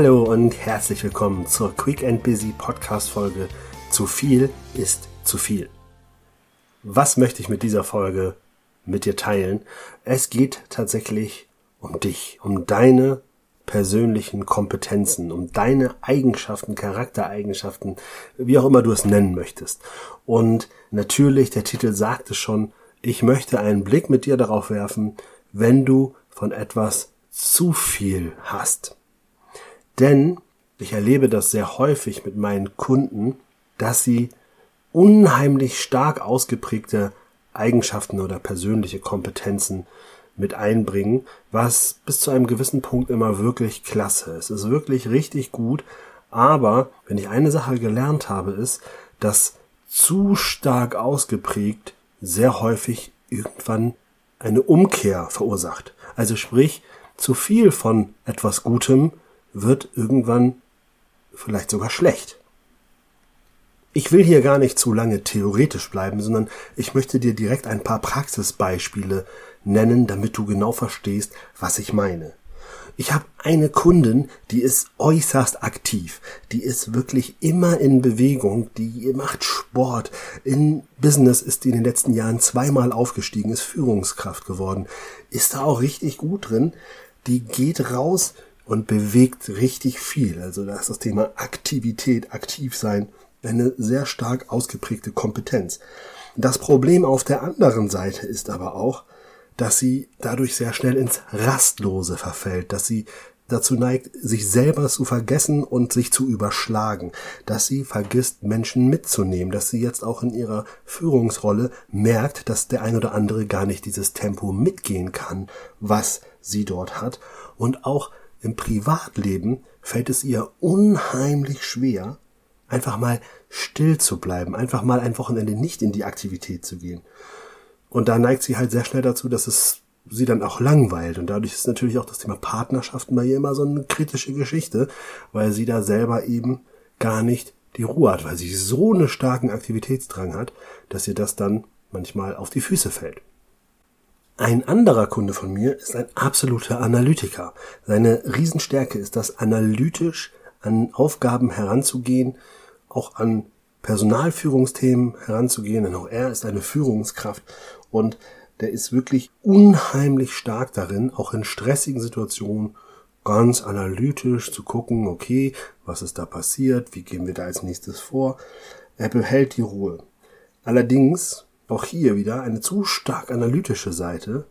Hallo und herzlich willkommen zur Quick and Busy Podcast Folge Zu viel ist zu viel. Was möchte ich mit dieser Folge mit dir teilen? Es geht tatsächlich um dich, um deine persönlichen Kompetenzen, um deine Eigenschaften, Charaktereigenschaften, wie auch immer du es nennen möchtest. Und natürlich, der Titel sagt es schon, ich möchte einen Blick mit dir darauf werfen, wenn du von etwas zu viel hast. Denn ich erlebe das sehr häufig mit meinen Kunden, dass sie unheimlich stark ausgeprägte Eigenschaften oder persönliche Kompetenzen mit einbringen, was bis zu einem gewissen Punkt immer wirklich klasse ist. Es ist wirklich richtig gut, aber wenn ich eine Sache gelernt habe, ist, dass zu stark ausgeprägt sehr häufig irgendwann eine Umkehr verursacht. Also sprich, zu viel von etwas Gutem wird irgendwann vielleicht sogar schlecht. Ich will hier gar nicht zu lange theoretisch bleiben, sondern ich möchte dir direkt ein paar Praxisbeispiele nennen, damit du genau verstehst, was ich meine. Ich habe eine Kundin, die ist äußerst aktiv. Die ist wirklich immer in Bewegung. Die macht Sport. In Business ist die in den letzten Jahren zweimal aufgestiegen, ist Führungskraft geworden. Ist da auch richtig gut drin. Die geht raus und bewegt richtig viel. Also da ist das Thema Aktivität, aktiv sein, eine sehr stark ausgeprägte Kompetenz. Das Problem auf der anderen Seite ist aber auch, dass sie dadurch sehr schnell ins Rastlose verfällt, dass sie dazu neigt, sich selber zu vergessen und sich zu überschlagen, dass sie vergisst, Menschen mitzunehmen, dass sie jetzt auch in ihrer Führungsrolle merkt, dass der ein oder andere gar nicht dieses Tempo mitgehen kann, was sie dort hat. Und auch im Privatleben fällt es ihr unheimlich schwer, einfach mal still zu bleiben, einfach mal ein Wochenende nicht in die Aktivität zu gehen. Und da neigt sie halt sehr schnell dazu, dass es sie dann auch langweilt. Und dadurch ist natürlich auch das Thema Partnerschaften bei ihr immer so eine kritische Geschichte, weil sie da selber eben gar nicht die Ruhe hat, weil sie so einen starken Aktivitätsdrang hat, dass ihr das dann manchmal auf die Füße fällt. Ein anderer Kunde von mir ist ein absoluter Analytiker. Seine Riesenstärke ist das, analytisch an Aufgaben heranzugehen, auch an Personalführungsthemen heranzugehen, denn auch er ist eine Führungskraft und der ist wirklich unheimlich stark darin, auch in stressigen Situationen ganz analytisch zu gucken, okay, was ist da passiert, wie gehen wir da als nächstes vor. Er behält die Ruhe. Allerdings, auch hier wieder, eine zu stark analytische Seite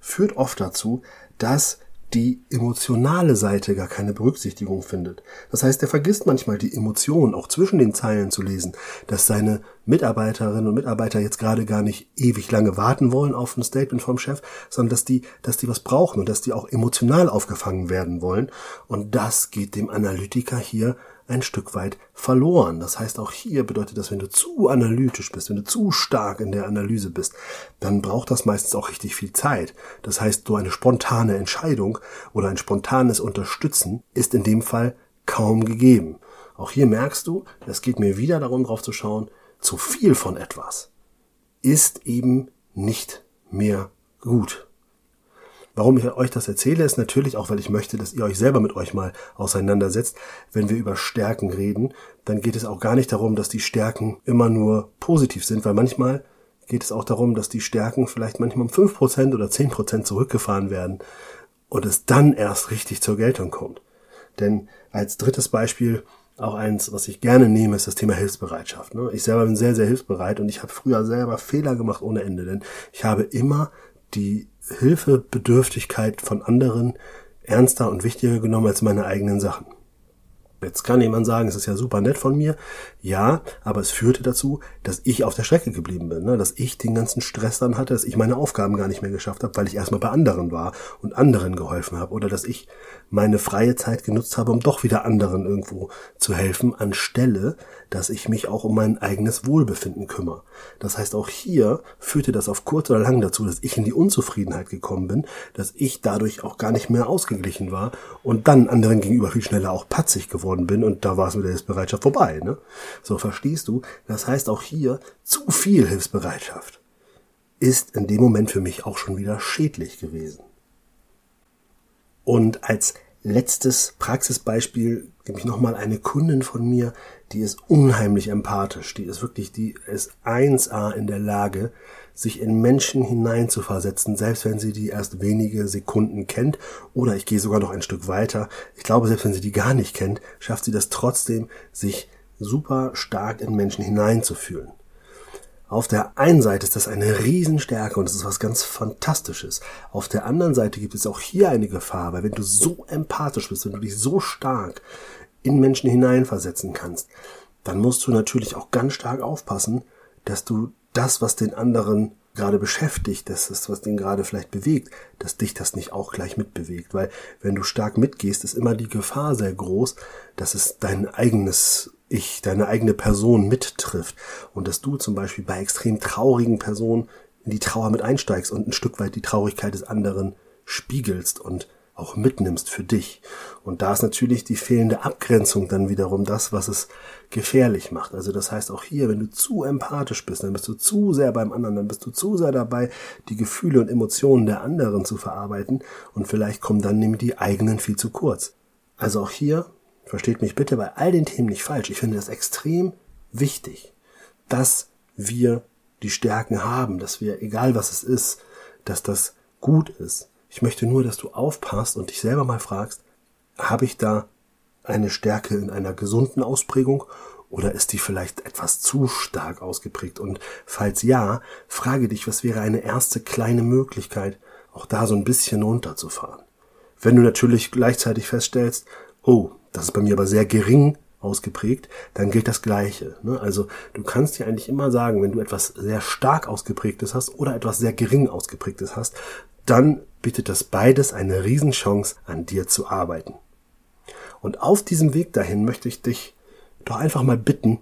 führt oft dazu, dass die emotionale Seite gar keine Berücksichtigung findet. Das heißt, er vergisst manchmal die Emotionen auch zwischen den Zeilen zu lesen, dass seine Mitarbeiterinnen und Mitarbeiter jetzt gerade gar nicht ewig lange warten wollen auf ein Statement vom Chef, sondern dass die, dass die was brauchen und dass die auch emotional aufgefangen werden wollen. Und das geht dem Analytiker hier ein Stück weit verloren. Das heißt, auch hier bedeutet das, wenn du zu analytisch bist, wenn du zu stark in der Analyse bist, dann braucht das meistens auch richtig viel Zeit. Das heißt, so eine spontane Entscheidung oder ein spontanes Unterstützen ist in dem Fall kaum gegeben. Auch hier merkst du, es geht mir wieder darum, drauf zu schauen, zu viel von etwas ist eben nicht mehr gut. Warum ich euch das erzähle, ist natürlich auch, weil ich möchte, dass ihr euch selber mit euch mal auseinandersetzt. Wenn wir über Stärken reden, dann geht es auch gar nicht darum, dass die Stärken immer nur positiv sind, weil manchmal geht es auch darum, dass die Stärken vielleicht manchmal um fünf Prozent oder zehn Prozent zurückgefahren werden und es dann erst richtig zur Geltung kommt. Denn als drittes Beispiel auch eins, was ich gerne nehme, ist das Thema Hilfsbereitschaft. Ne? Ich selber bin sehr, sehr hilfsbereit und ich habe früher selber Fehler gemacht ohne Ende, denn ich habe immer die Hilfebedürftigkeit von anderen ernster und wichtiger genommen als meine eigenen Sachen. Jetzt kann jemand sagen, es ist ja super nett von mir. Ja, aber es führte dazu, dass ich auf der Strecke geblieben bin, ne? dass ich den ganzen Stress dann hatte, dass ich meine Aufgaben gar nicht mehr geschafft habe, weil ich erstmal bei anderen war und anderen geholfen habe oder dass ich meine freie Zeit genutzt habe, um doch wieder anderen irgendwo zu helfen, anstelle, dass ich mich auch um mein eigenes Wohlbefinden kümmere. Das heißt, auch hier führte das auf kurz oder lang dazu, dass ich in die Unzufriedenheit gekommen bin, dass ich dadurch auch gar nicht mehr ausgeglichen war und dann anderen gegenüber viel schneller auch patzig geworden bin und da war es mit der Hilfsbereitschaft vorbei. Ne? So verstehst du? Das heißt auch hier zu viel Hilfsbereitschaft ist in dem Moment für mich auch schon wieder schädlich gewesen. Und als letztes Praxisbeispiel, nämlich nochmal eine Kundin von mir, die ist unheimlich empathisch, die ist wirklich, die ist 1A in der Lage, sich in Menschen hineinzuversetzen, selbst wenn sie die erst wenige Sekunden kennt. Oder ich gehe sogar noch ein Stück weiter. Ich glaube, selbst wenn sie die gar nicht kennt, schafft sie das trotzdem, sich super stark in Menschen hineinzufühlen. Auf der einen Seite ist das eine Riesenstärke und es ist was ganz Fantastisches. Auf der anderen Seite gibt es auch hier eine Gefahr, weil wenn du so empathisch bist, wenn du dich so stark in Menschen hineinversetzen kannst, dann musst du natürlich auch ganz stark aufpassen, dass du das, was den anderen gerade beschäftigt, das ist, was den gerade vielleicht bewegt, dass dich das nicht auch gleich mitbewegt. Weil wenn du stark mitgehst, ist immer die Gefahr sehr groß, dass es dein eigenes Ich, deine eigene Person mittrifft. Und dass du zum Beispiel bei extrem traurigen Personen in die Trauer mit einsteigst und ein Stück weit die Traurigkeit des anderen spiegelst und auch mitnimmst für dich. Und da ist natürlich die fehlende Abgrenzung dann wiederum das, was es gefährlich macht. Also das heißt auch hier, wenn du zu empathisch bist, dann bist du zu sehr beim anderen, dann bist du zu sehr dabei, die Gefühle und Emotionen der anderen zu verarbeiten und vielleicht kommen dann nämlich die eigenen viel zu kurz. Also auch hier, versteht mich bitte bei all den Themen nicht falsch, ich finde das extrem wichtig, dass wir die Stärken haben, dass wir, egal was es ist, dass das gut ist, ich möchte nur, dass du aufpasst und dich selber mal fragst, habe ich da eine Stärke in einer gesunden Ausprägung oder ist die vielleicht etwas zu stark ausgeprägt? Und falls ja, frage dich, was wäre eine erste kleine Möglichkeit, auch da so ein bisschen runterzufahren? Wenn du natürlich gleichzeitig feststellst, oh, das ist bei mir aber sehr gering ausgeprägt, dann gilt das Gleiche. Ne? Also du kannst dir eigentlich immer sagen, wenn du etwas sehr stark ausgeprägtes hast oder etwas sehr gering ausgeprägtes hast, dann bietet das beides eine Riesenchance, an dir zu arbeiten. Und auf diesem Weg dahin möchte ich dich doch einfach mal bitten,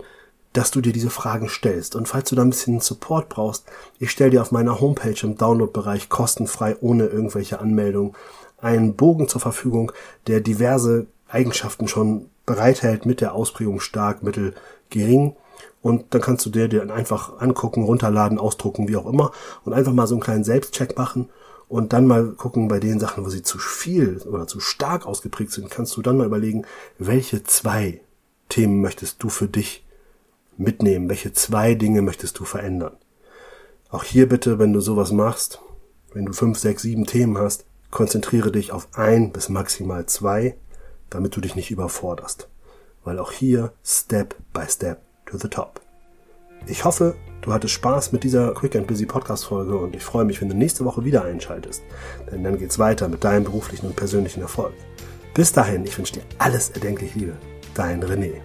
dass du dir diese Fragen stellst. Und falls du da ein bisschen Support brauchst, ich stelle dir auf meiner Homepage im Download-Bereich kostenfrei ohne irgendwelche Anmeldung einen Bogen zur Verfügung, der diverse Eigenschaften schon bereithält mit der Ausprägung stark, mittel, gering. Und dann kannst du dir den einfach angucken, runterladen, ausdrucken, wie auch immer und einfach mal so einen kleinen Selbstcheck machen und dann mal gucken bei den Sachen, wo sie zu viel oder zu stark ausgeprägt sind, kannst du dann mal überlegen, welche zwei Themen möchtest du für dich mitnehmen, welche zwei Dinge möchtest du verändern. Auch hier bitte, wenn du sowas machst, wenn du fünf, sechs, sieben Themen hast, konzentriere dich auf ein bis maximal zwei, damit du dich nicht überforderst. Weil auch hier Step by Step to the top. Ich hoffe, du hattest Spaß mit dieser Quick and Busy Podcast Folge und ich freue mich, wenn du nächste Woche wieder einschaltest. Denn dann geht's weiter mit deinem beruflichen und persönlichen Erfolg. Bis dahin, ich wünsche dir alles erdenklich Liebe. Dein René.